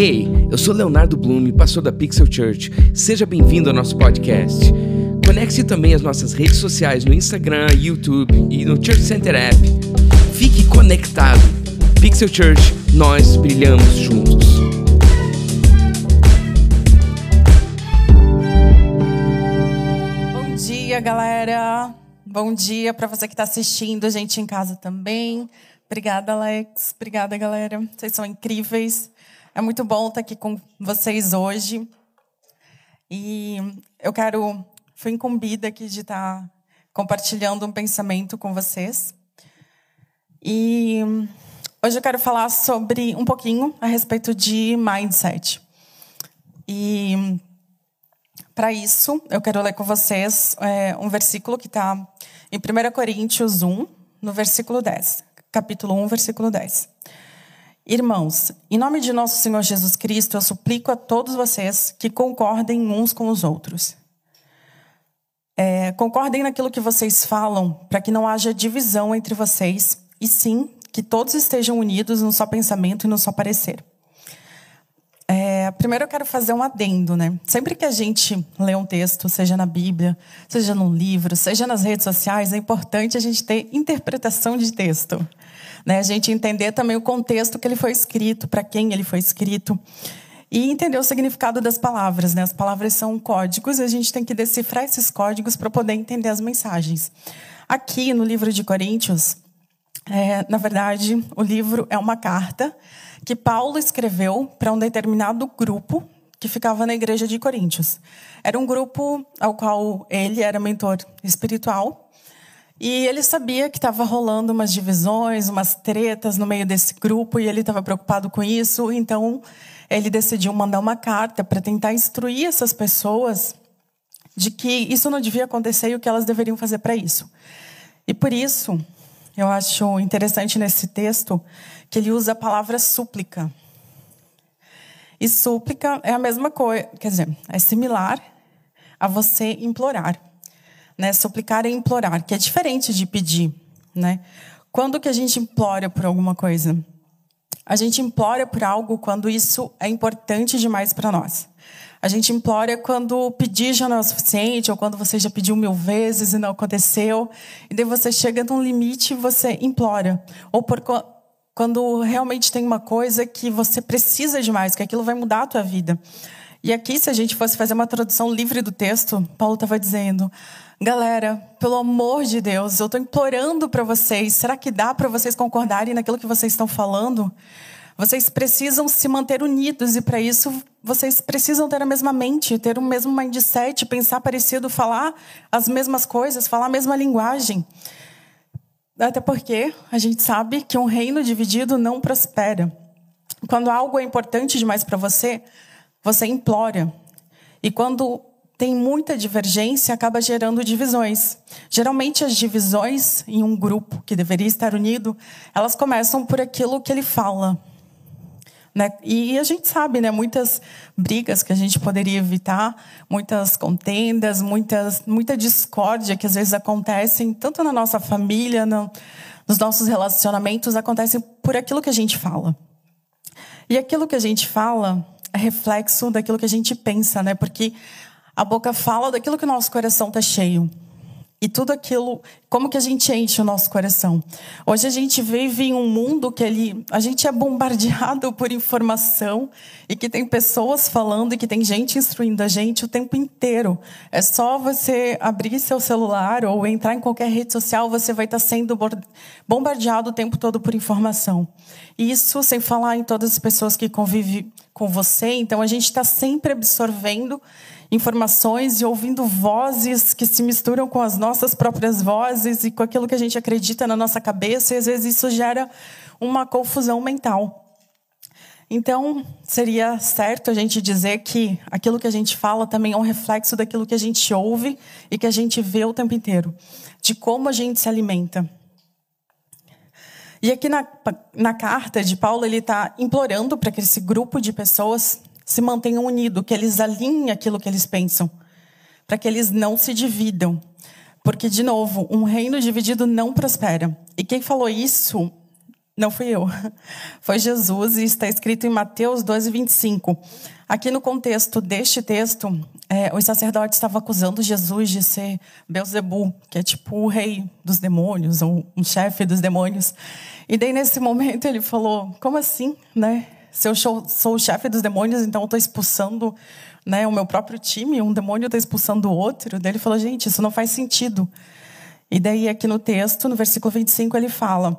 Ei, eu sou Leonardo Blume, pastor da Pixel Church. Seja bem-vindo ao nosso podcast. Conecte-se também às nossas redes sociais no Instagram, YouTube e no Church Center App. Fique conectado. Pixel Church, nós brilhamos juntos. Bom dia, galera. Bom dia para você que está assistindo, a gente em casa também. Obrigada, Alex. Obrigada, galera. Vocês são incríveis. É muito bom estar aqui com vocês hoje. E eu quero, fui incumbida aqui de estar compartilhando um pensamento com vocês. E hoje eu quero falar sobre um pouquinho a respeito de mindset. E para isso, eu quero ler com vocês é, um versículo que está em 1 Coríntios 1, no versículo 10. Capítulo 1, versículo 10. Irmãos, em nome de nosso Senhor Jesus Cristo, eu suplico a todos vocês que concordem uns com os outros. É, concordem naquilo que vocês falam, para que não haja divisão entre vocês, e sim que todos estejam unidos num só pensamento e num só parecer. É, primeiro eu quero fazer um adendo, né? Sempre que a gente lê um texto, seja na Bíblia, seja num livro, seja nas redes sociais, é importante a gente ter interpretação de texto. Né? A gente entender também o contexto que ele foi escrito, para quem ele foi escrito. E entender o significado das palavras. Né? As palavras são códigos e a gente tem que decifrar esses códigos para poder entender as mensagens. Aqui no livro de Coríntios, é, na verdade, o livro é uma carta que Paulo escreveu para um determinado grupo que ficava na igreja de Coríntios. Era um grupo ao qual ele era mentor espiritual e ele sabia que estava rolando umas divisões, umas tretas no meio desse grupo, e ele estava preocupado com isso, então ele decidiu mandar uma carta para tentar instruir essas pessoas de que isso não devia acontecer e o que elas deveriam fazer para isso. E por isso, eu acho interessante nesse texto que ele usa a palavra súplica. E súplica é a mesma coisa, quer dizer, é similar a você implorar né? Suplicar é implorar, que é diferente de pedir, né? Quando que a gente implora por alguma coisa? A gente implora por algo quando isso é importante demais para nós. A gente implora quando pedir já não é o suficiente, ou quando você já pediu mil vezes e não aconteceu. E daí você chega num limite e você implora. Ou por quando realmente tem uma coisa que você precisa demais, que aquilo vai mudar a tua vida. E aqui, se a gente fosse fazer uma tradução livre do texto, Paulo estava dizendo: Galera, pelo amor de Deus, eu estou implorando para vocês. Será que dá para vocês concordarem naquilo que vocês estão falando? Vocês precisam se manter unidos e para isso vocês precisam ter a mesma mente, ter o mesmo mindset, pensar parecido, falar as mesmas coisas, falar a mesma linguagem. Até porque a gente sabe que um reino dividido não prospera. Quando algo é importante demais para você, você implora. E quando tem muita divergência, acaba gerando divisões. Geralmente, as divisões em um grupo que deveria estar unido, elas começam por aquilo que ele fala. Né? E a gente sabe, né, muitas brigas que a gente poderia evitar, muitas contendas, muitas, muita discórdia que às vezes acontecem, tanto na nossa família, no, nos nossos relacionamentos, acontecem por aquilo que a gente fala. E aquilo que a gente fala reflexo daquilo que a gente pensa, né? Porque a boca fala daquilo que o nosso coração está cheio. E tudo aquilo, como que a gente enche o nosso coração? Hoje a gente vive em um mundo que ele, a gente é bombardeado por informação e que tem pessoas falando e que tem gente instruindo a gente o tempo inteiro. É só você abrir seu celular ou entrar em qualquer rede social, você vai estar sendo bombardeado o tempo todo por informação. Isso sem falar em todas as pessoas que convivem com você. Então a gente está sempre absorvendo informações e ouvindo vozes que se misturam com as nossas próprias vozes e com aquilo que a gente acredita na nossa cabeça, e às vezes isso gera uma confusão mental. Então, seria certo a gente dizer que aquilo que a gente fala também é um reflexo daquilo que a gente ouve e que a gente vê o tempo inteiro, de como a gente se alimenta. E aqui na, na carta de Paulo, ele está implorando para que esse grupo de pessoas se mantenham unidos, que eles alinhem aquilo que eles pensam, para que eles não se dividam. Porque, de novo, um reino dividido não prospera. E quem falou isso Não fui eu. Foi Jesus e está escrito em Mateus 12, 25. Aqui no contexto deste texto, é, os sacerdotes estavam acusando Jesus de ser Beuzebu, que é tipo o rei dos demônios, ou um chefe dos demônios. E daí, nesse momento, ele falou: Como assim, né? Se eu sou o chefe dos demônios, então eu estou expulsando né, o meu próprio time, um demônio está expulsando o outro. Daí ele falou: Gente, isso não faz sentido. E daí, aqui no texto, no versículo 25, ele fala: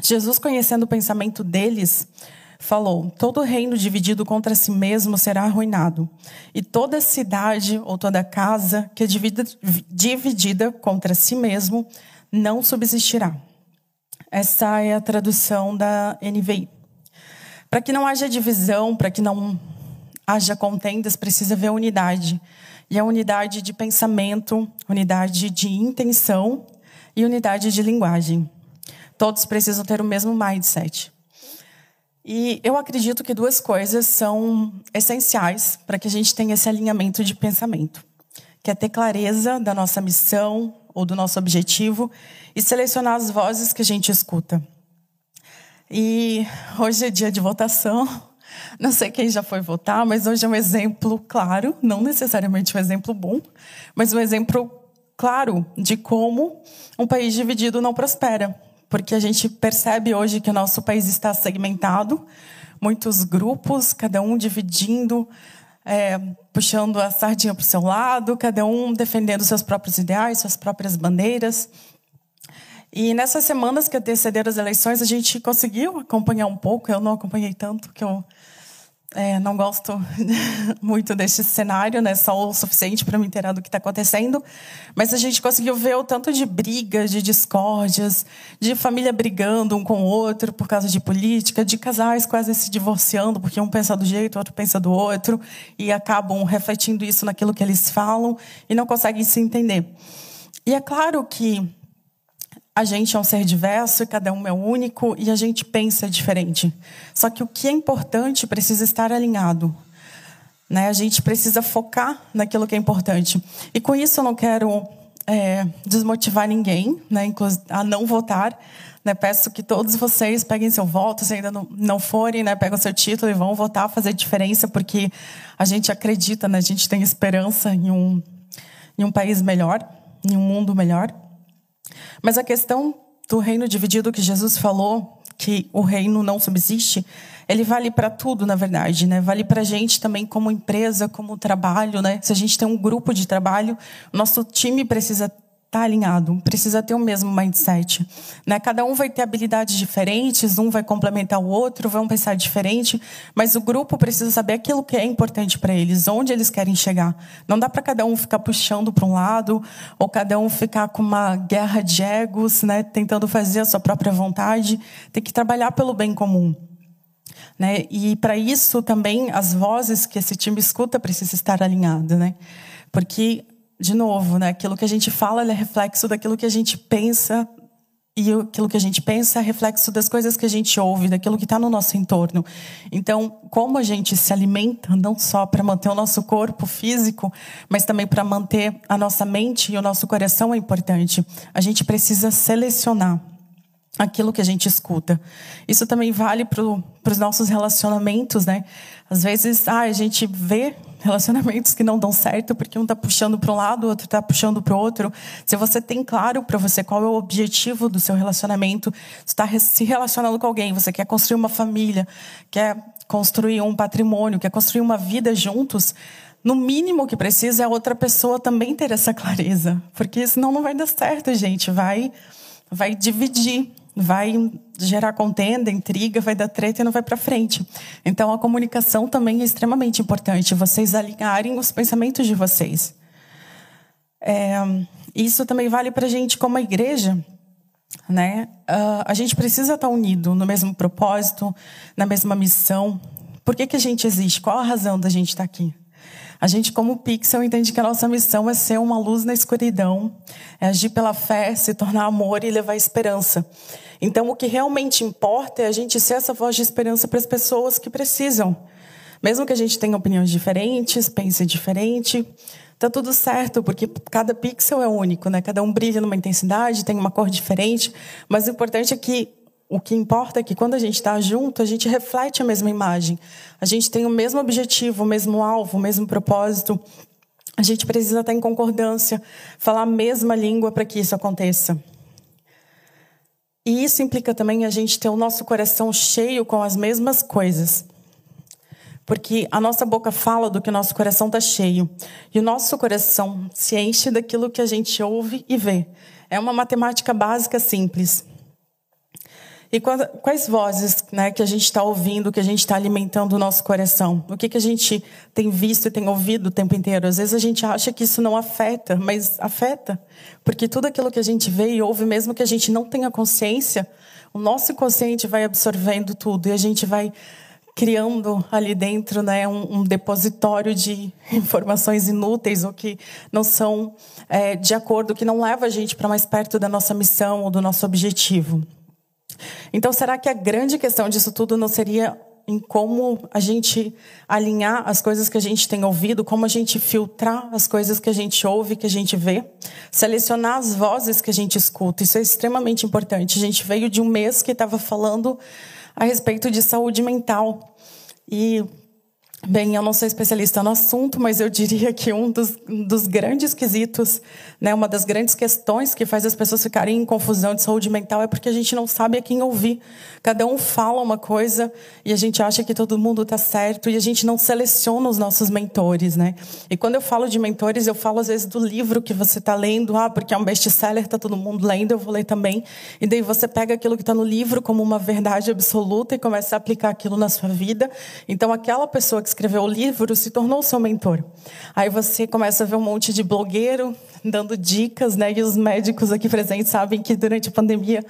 Jesus, conhecendo o pensamento deles, falou: Todo reino dividido contra si mesmo será arruinado, e toda cidade ou toda casa que é dividida contra si mesmo não subsistirá. Essa é a tradução da NVI. Para que não haja divisão, para que não haja contendas, precisa haver unidade. E a unidade de pensamento, unidade de intenção e unidade de linguagem. Todos precisam ter o mesmo mindset. E eu acredito que duas coisas são essenciais para que a gente tenha esse alinhamento de pensamento, que é ter clareza da nossa missão ou do nosso objetivo e selecionar as vozes que a gente escuta. E hoje é dia de votação. Não sei quem já foi votar, mas hoje é um exemplo claro, não necessariamente um exemplo bom, mas um exemplo claro de como um país dividido não prospera porque a gente percebe hoje que o nosso país está segmentado, muitos grupos, cada um dividindo, é, puxando a sardinha para o seu lado, cada um defendendo seus próprios ideais, suas próprias bandeiras. E nessas semanas que antecederam as eleições, a gente conseguiu acompanhar um pouco, eu não acompanhei tanto, que eu é, não gosto muito desse cenário, né? Só o suficiente para me inteirar do que está acontecendo. Mas a gente conseguiu ver o tanto de brigas, de discórdias, de família brigando um com o outro por causa de política, de casais quase se divorciando porque um pensa do jeito, o outro pensa do outro, e acabam refletindo isso naquilo que eles falam e não conseguem se entender. E é claro que a gente é um ser diverso cada um é único e a gente pensa diferente. Só que o que é importante precisa estar alinhado. Né? A gente precisa focar naquilo que é importante. E com isso eu não quero é, desmotivar ninguém né, a não votar. Né? Peço que todos vocês peguem seu voto, se ainda não, não forem, né, pegam seu título e vão votar, fazer diferença, porque a gente acredita, né, a gente tem esperança em um, em um país melhor, em um mundo melhor. Mas a questão do reino dividido que Jesus falou, que o reino não subsiste, ele vale para tudo, na verdade, né? Vale para a gente também como empresa, como trabalho, né? Se a gente tem um grupo de trabalho, nosso time precisa tá alinhado, precisa ter o mesmo mindset. Né? Cada um vai ter habilidades diferentes, um vai complementar o outro, vão pensar diferente, mas o grupo precisa saber aquilo que é importante para eles, onde eles querem chegar. Não dá para cada um ficar puxando para um lado, ou cada um ficar com uma guerra de egos, né? tentando fazer a sua própria vontade. Tem que trabalhar pelo bem comum. Né? E para isso também as vozes que esse time escuta precisam estar alinhadas, né? Porque de novo, né? Aquilo que a gente fala é reflexo daquilo que a gente pensa e aquilo que a gente pensa é reflexo das coisas que a gente ouve, daquilo que está no nosso entorno. Então, como a gente se alimenta, não só para manter o nosso corpo físico, mas também para manter a nossa mente e o nosso coração é importante. A gente precisa selecionar aquilo que a gente escuta. Isso também vale para os nossos relacionamentos, né? Às vezes, ah, a gente vê relacionamentos que não dão certo porque um está puxando para um lado, o outro está puxando para o outro. Se você tem claro para você qual é o objetivo do seu relacionamento, está se relacionando com alguém, você quer construir uma família, quer construir um patrimônio, quer construir uma vida juntos, no mínimo que precisa é a outra pessoa também ter essa clareza, porque senão não vai dar certo, gente. Vai, vai dividir vai gerar contenda, intriga, vai dar treta e não vai para frente. Então a comunicação também é extremamente importante, vocês alinharem os pensamentos de vocês. É, isso também vale para a gente como igreja, né? Uh, a gente precisa estar unido no mesmo propósito, na mesma missão. Por que, que a gente existe? Qual a razão da gente estar aqui? A gente, como Pixel, entende que a nossa missão é ser uma luz na escuridão, é agir pela fé, se tornar amor e levar esperança. Então, o que realmente importa é a gente ser essa voz de esperança para as pessoas que precisam. Mesmo que a gente tenha opiniões diferentes, pense diferente, tá tudo certo, porque cada pixel é único, né? Cada um brilha numa intensidade, tem uma cor diferente, mas o importante é que o que importa é que quando a gente está junto, a gente reflete a mesma imagem. A gente tem o mesmo objetivo, o mesmo alvo, o mesmo propósito. A gente precisa estar em concordância, falar a mesma língua para que isso aconteça. E isso implica também a gente ter o nosso coração cheio com as mesmas coisas. Porque a nossa boca fala do que o nosso coração está cheio. E o nosso coração se enche daquilo que a gente ouve e vê. É uma matemática básica simples. E quais vozes né, que a gente está ouvindo, que a gente está alimentando o nosso coração? O que, que a gente tem visto e tem ouvido o tempo inteiro? Às vezes a gente acha que isso não afeta, mas afeta. Porque tudo aquilo que a gente vê e ouve, mesmo que a gente não tenha consciência, o nosso inconsciente vai absorvendo tudo e a gente vai criando ali dentro né, um, um depositório de informações inúteis ou que não são é, de acordo, que não leva a gente para mais perto da nossa missão ou do nosso objetivo. Então, será que a grande questão disso tudo não seria em como a gente alinhar as coisas que a gente tem ouvido, como a gente filtrar as coisas que a gente ouve, que a gente vê, selecionar as vozes que a gente escuta. Isso é extremamente importante. A gente veio de um mês que estava falando a respeito de saúde mental. E Bem, eu não sou especialista no assunto, mas eu diria que um dos, dos, grandes quesitos, né, uma das grandes questões que faz as pessoas ficarem em confusão de saúde mental é porque a gente não sabe a quem ouvir. Cada um fala uma coisa e a gente acha que todo mundo está certo e a gente não seleciona os nossos mentores, né? E quando eu falo de mentores, eu falo às vezes do livro que você está lendo, ah, porque é um best-seller, está todo mundo lendo, eu vou ler também. E daí você pega aquilo que está no livro como uma verdade absoluta e começa a aplicar aquilo na sua vida. Então, aquela pessoa que escreveu o livro se tornou seu mentor. Aí você começa a ver um monte de blogueiro dando dicas, né? E os médicos aqui presentes sabem que durante a pandemia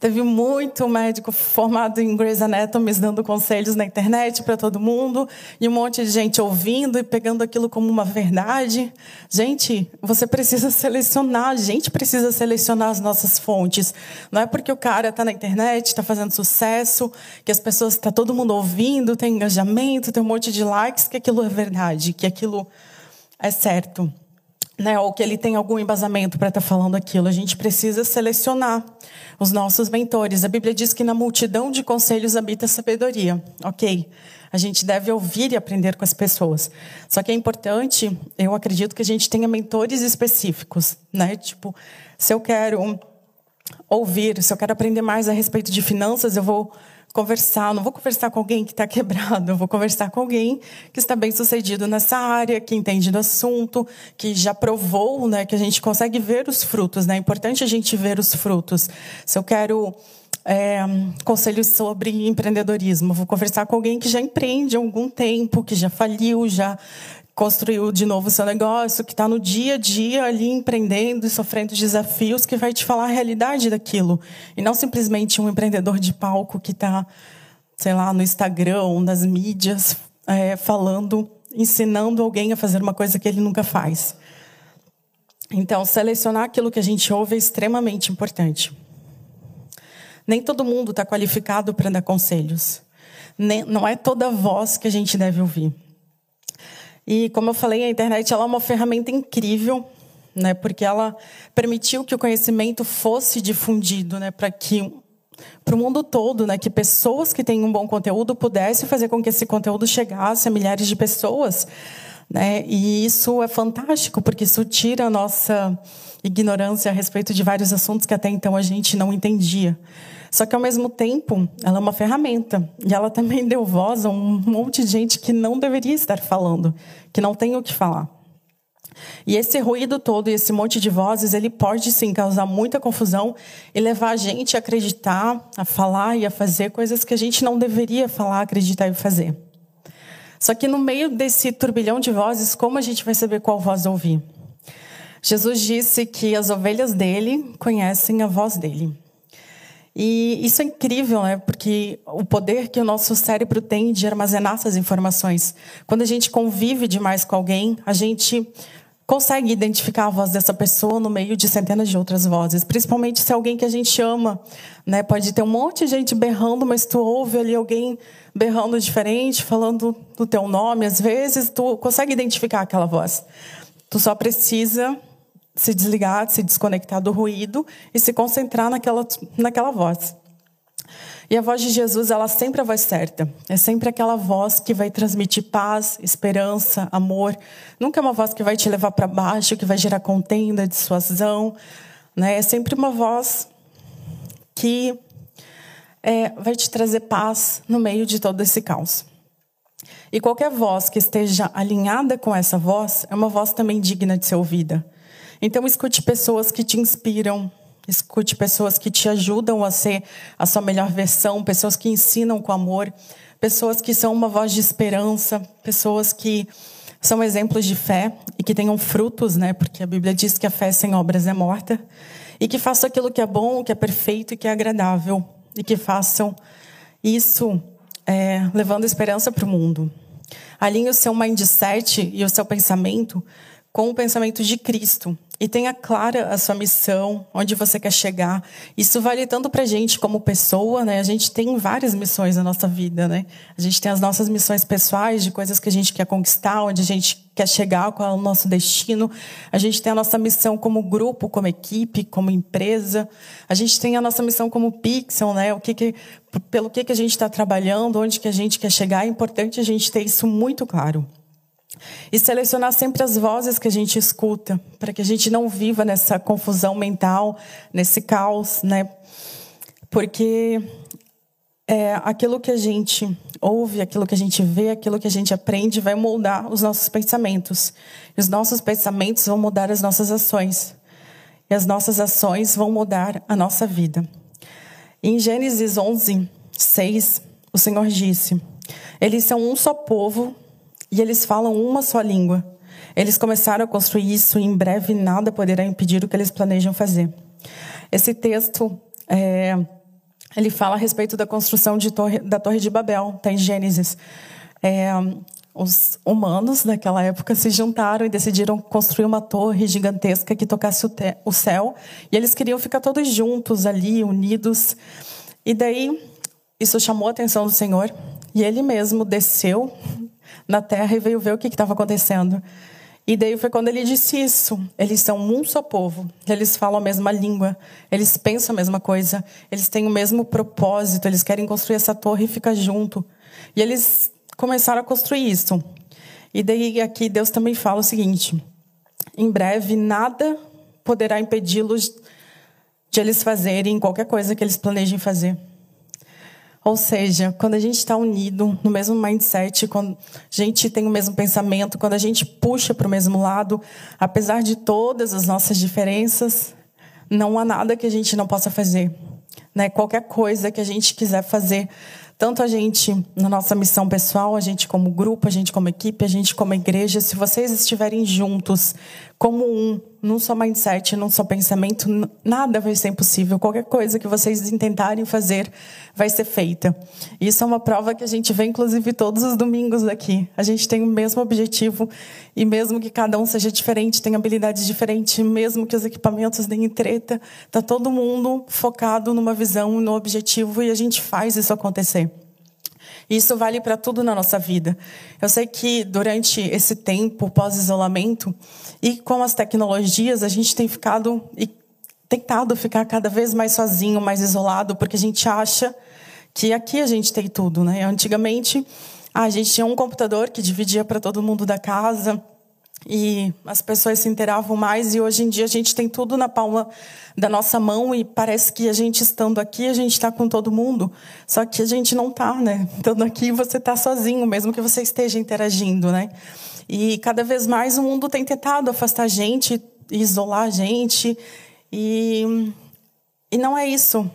teve muito médico formado em Grey's Anatomy dando conselhos na internet para todo mundo e um monte de gente ouvindo e pegando aquilo como uma verdade. Gente, você precisa selecionar, a gente precisa selecionar as nossas fontes. Não é porque o cara está na internet, está fazendo sucesso, que as pessoas está todo mundo ouvindo, tem engajamento, tem um monte de likes, que aquilo é verdade, que aquilo é certo né, ou que ele tem algum embasamento para estar tá falando aquilo. A gente precisa selecionar os nossos mentores. A Bíblia diz que na multidão de conselhos habita a sabedoria. Ok. A gente deve ouvir e aprender com as pessoas. Só que é importante, eu acredito que a gente tenha mentores específicos, né? Tipo, se eu quero ouvir, se eu quero aprender mais a respeito de finanças, eu vou conversar, não vou conversar com alguém que está quebrado, eu vou conversar com alguém que está bem sucedido nessa área, que entende do assunto, que já provou, né, que a gente consegue ver os frutos, né? É importante a gente ver os frutos. Se eu quero é, conselhos sobre empreendedorismo, vou conversar com alguém que já empreende há algum tempo, que já faliu, já construiu de novo o seu negócio, que está no dia a dia ali empreendendo e sofrendo desafios, que vai te falar a realidade daquilo. E não simplesmente um empreendedor de palco que está, sei lá, no Instagram, nas mídias, é, falando, ensinando alguém a fazer uma coisa que ele nunca faz. Então, selecionar aquilo que a gente ouve é extremamente importante. Nem todo mundo está qualificado para dar conselhos. Nem, não é toda voz que a gente deve ouvir. E como eu falei, a internet ela é uma ferramenta incrível, né? Porque ela permitiu que o conhecimento fosse difundido, né? Para que para o mundo todo, né? Que pessoas que têm um bom conteúdo pudessem fazer com que esse conteúdo chegasse a milhares de pessoas, né? E isso é fantástico porque isso tira a nossa ignorância a respeito de vários assuntos que até então a gente não entendia. Só que, ao mesmo tempo, ela é uma ferramenta. E ela também deu voz a um monte de gente que não deveria estar falando, que não tem o que falar. E esse ruído todo esse monte de vozes, ele pode sim causar muita confusão e levar a gente a acreditar, a falar e a fazer coisas que a gente não deveria falar, acreditar e fazer. Só que no meio desse turbilhão de vozes, como a gente vai saber qual voz ouvir? Jesus disse que as ovelhas dele conhecem a voz dele. E isso é incrível, né? Porque o poder que o nosso cérebro tem de armazenar essas informações. Quando a gente convive demais com alguém, a gente consegue identificar a voz dessa pessoa no meio de centenas de outras vozes, principalmente se é alguém que a gente ama, né? Pode ter um monte de gente berrando, mas tu ouve ali alguém berrando diferente, falando do teu nome, às vezes tu consegue identificar aquela voz. Tu só precisa se desligar, se desconectar do ruído e se concentrar naquela, naquela voz. E a voz de Jesus, ela sempre é a voz certa. É sempre aquela voz que vai transmitir paz, esperança, amor. Nunca é uma voz que vai te levar para baixo, que vai gerar contenda, dissuasão. Né? É sempre uma voz que é, vai te trazer paz no meio de todo esse caos. E qualquer voz que esteja alinhada com essa voz é uma voz também digna de ser ouvida. Então, escute pessoas que te inspiram, escute pessoas que te ajudam a ser a sua melhor versão, pessoas que ensinam com amor, pessoas que são uma voz de esperança, pessoas que são exemplos de fé e que tenham frutos, né? Porque a Bíblia diz que a fé sem obras é morta. E que façam aquilo que é bom, que é perfeito e que é agradável. E que façam isso é, levando esperança para o mundo. Alinhe o seu mindset e o seu pensamento com o pensamento de Cristo e tenha clara a sua missão, onde você quer chegar. Isso vale tanto para a gente como pessoa, né? A gente tem várias missões na nossa vida, né? A gente tem as nossas missões pessoais, de coisas que a gente quer conquistar, onde a gente quer chegar, qual é o nosso destino. A gente tem a nossa missão como grupo, como equipe, como empresa. A gente tem a nossa missão como Pixel, né? O que, que pelo que, que a gente está trabalhando, onde que a gente quer chegar. É importante a gente ter isso muito claro. E selecionar sempre as vozes que a gente escuta, para que a gente não viva nessa confusão mental, nesse caos, né? Porque é, aquilo que a gente ouve, aquilo que a gente vê, aquilo que a gente aprende vai moldar os nossos pensamentos. E os nossos pensamentos vão mudar as nossas ações. E as nossas ações vão mudar a nossa vida. Em Gênesis 11, 6, o Senhor disse: Eles são um só povo e eles falam uma só língua. Eles começaram a construir isso e em breve nada poderá impedir o que eles planejam fazer. Esse texto é, ele fala a respeito da construção torre, da Torre de Babel, está em Gênesis. É, os humanos daquela época se juntaram e decidiram construir uma torre gigantesca que tocasse o, o céu. E eles queriam ficar todos juntos ali, unidos. E daí isso chamou a atenção do Senhor. E ele mesmo desceu na terra e veio ver o que estava acontecendo. E daí foi quando ele disse isso. Eles são um só povo, eles falam a mesma língua, eles pensam a mesma coisa, eles têm o mesmo propósito, eles querem construir essa torre e ficar junto. E eles começaram a construir isso. E daí aqui Deus também fala o seguinte: em breve nada poderá impedi-los de eles fazerem qualquer coisa que eles planejem fazer. Ou seja, quando a gente está unido no mesmo mindset, quando a gente tem o mesmo pensamento, quando a gente puxa para o mesmo lado, apesar de todas as nossas diferenças, não há nada que a gente não possa fazer. Né? Qualquer coisa que a gente quiser fazer, tanto a gente na nossa missão pessoal, a gente como grupo, a gente como equipe, a gente como igreja, se vocês estiverem juntos como um, num só mindset, num só pensamento, nada vai ser impossível. Qualquer coisa que vocês intentarem fazer vai ser feita. Isso é uma prova que a gente vê, inclusive, todos os domingos aqui. A gente tem o mesmo objetivo e mesmo que cada um seja diferente, tenha habilidades diferentes, mesmo que os equipamentos deem treta, tá todo mundo focado numa visão, no objetivo e a gente faz isso acontecer. Isso vale para tudo na nossa vida. Eu sei que durante esse tempo pós-isolamento e com as tecnologias, a gente tem ficado e tentado ficar cada vez mais sozinho, mais isolado, porque a gente acha que aqui a gente tem tudo, né? Antigamente, a gente tinha um computador que dividia para todo mundo da casa e as pessoas se interavam mais e hoje em dia a gente tem tudo na palma da nossa mão e parece que a gente estando aqui a gente está com todo mundo. Só que a gente não está né? Estando aqui você está sozinho mesmo que você esteja interagindo né? E cada vez mais o mundo tem tentado afastar a gente isolar a gente e e não é isso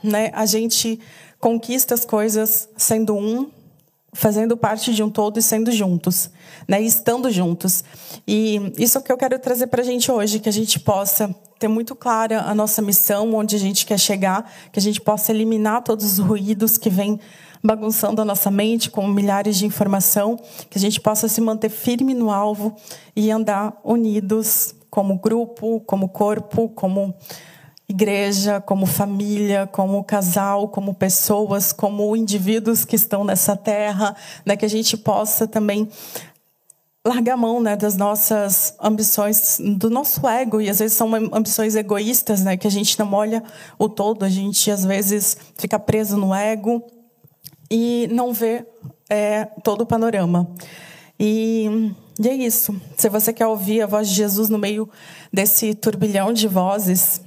né? A gente conquista as coisas sendo um fazendo parte de um todo e sendo juntos, né? E estando juntos. E isso é o que eu quero trazer para a gente hoje, que a gente possa ter muito clara a nossa missão, onde a gente quer chegar, que a gente possa eliminar todos os ruídos que vêm bagunçando a nossa mente com milhares de informação, que a gente possa se manter firme no alvo e andar unidos como grupo, como corpo, como igreja, como família, como casal, como pessoas, como indivíduos que estão nessa terra, né, que a gente possa também largar a mão né, das nossas ambições, do nosso ego, e às vezes são ambições egoístas, né, que a gente não olha o todo, a gente às vezes fica preso no ego e não vê é, todo o panorama. E, e é isso. Se você quer ouvir a voz de Jesus no meio desse turbilhão de vozes,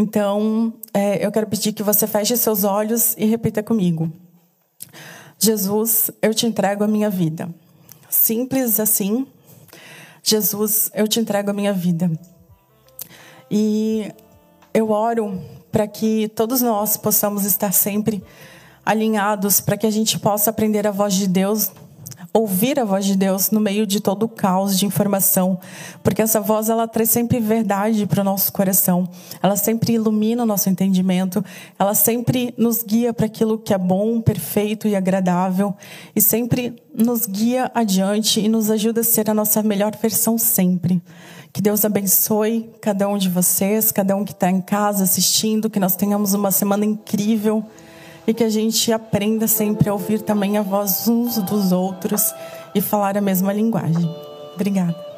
então é, eu quero pedir que você feche seus olhos e repita comigo. Jesus, eu te entrego a minha vida. Simples assim. Jesus, eu te entrego a minha vida. E eu oro para que todos nós possamos estar sempre alinhados, para que a gente possa aprender a voz de Deus ouvir a voz de Deus no meio de todo o caos de informação, porque essa voz ela traz sempre verdade para o nosso coração. Ela sempre ilumina o nosso entendimento, ela sempre nos guia para aquilo que é bom, perfeito e agradável e sempre nos guia adiante e nos ajuda a ser a nossa melhor versão sempre. Que Deus abençoe cada um de vocês, cada um que está em casa assistindo, que nós tenhamos uma semana incrível e que a gente aprenda sempre a ouvir também a voz uns dos outros e falar a mesma linguagem. Obrigada.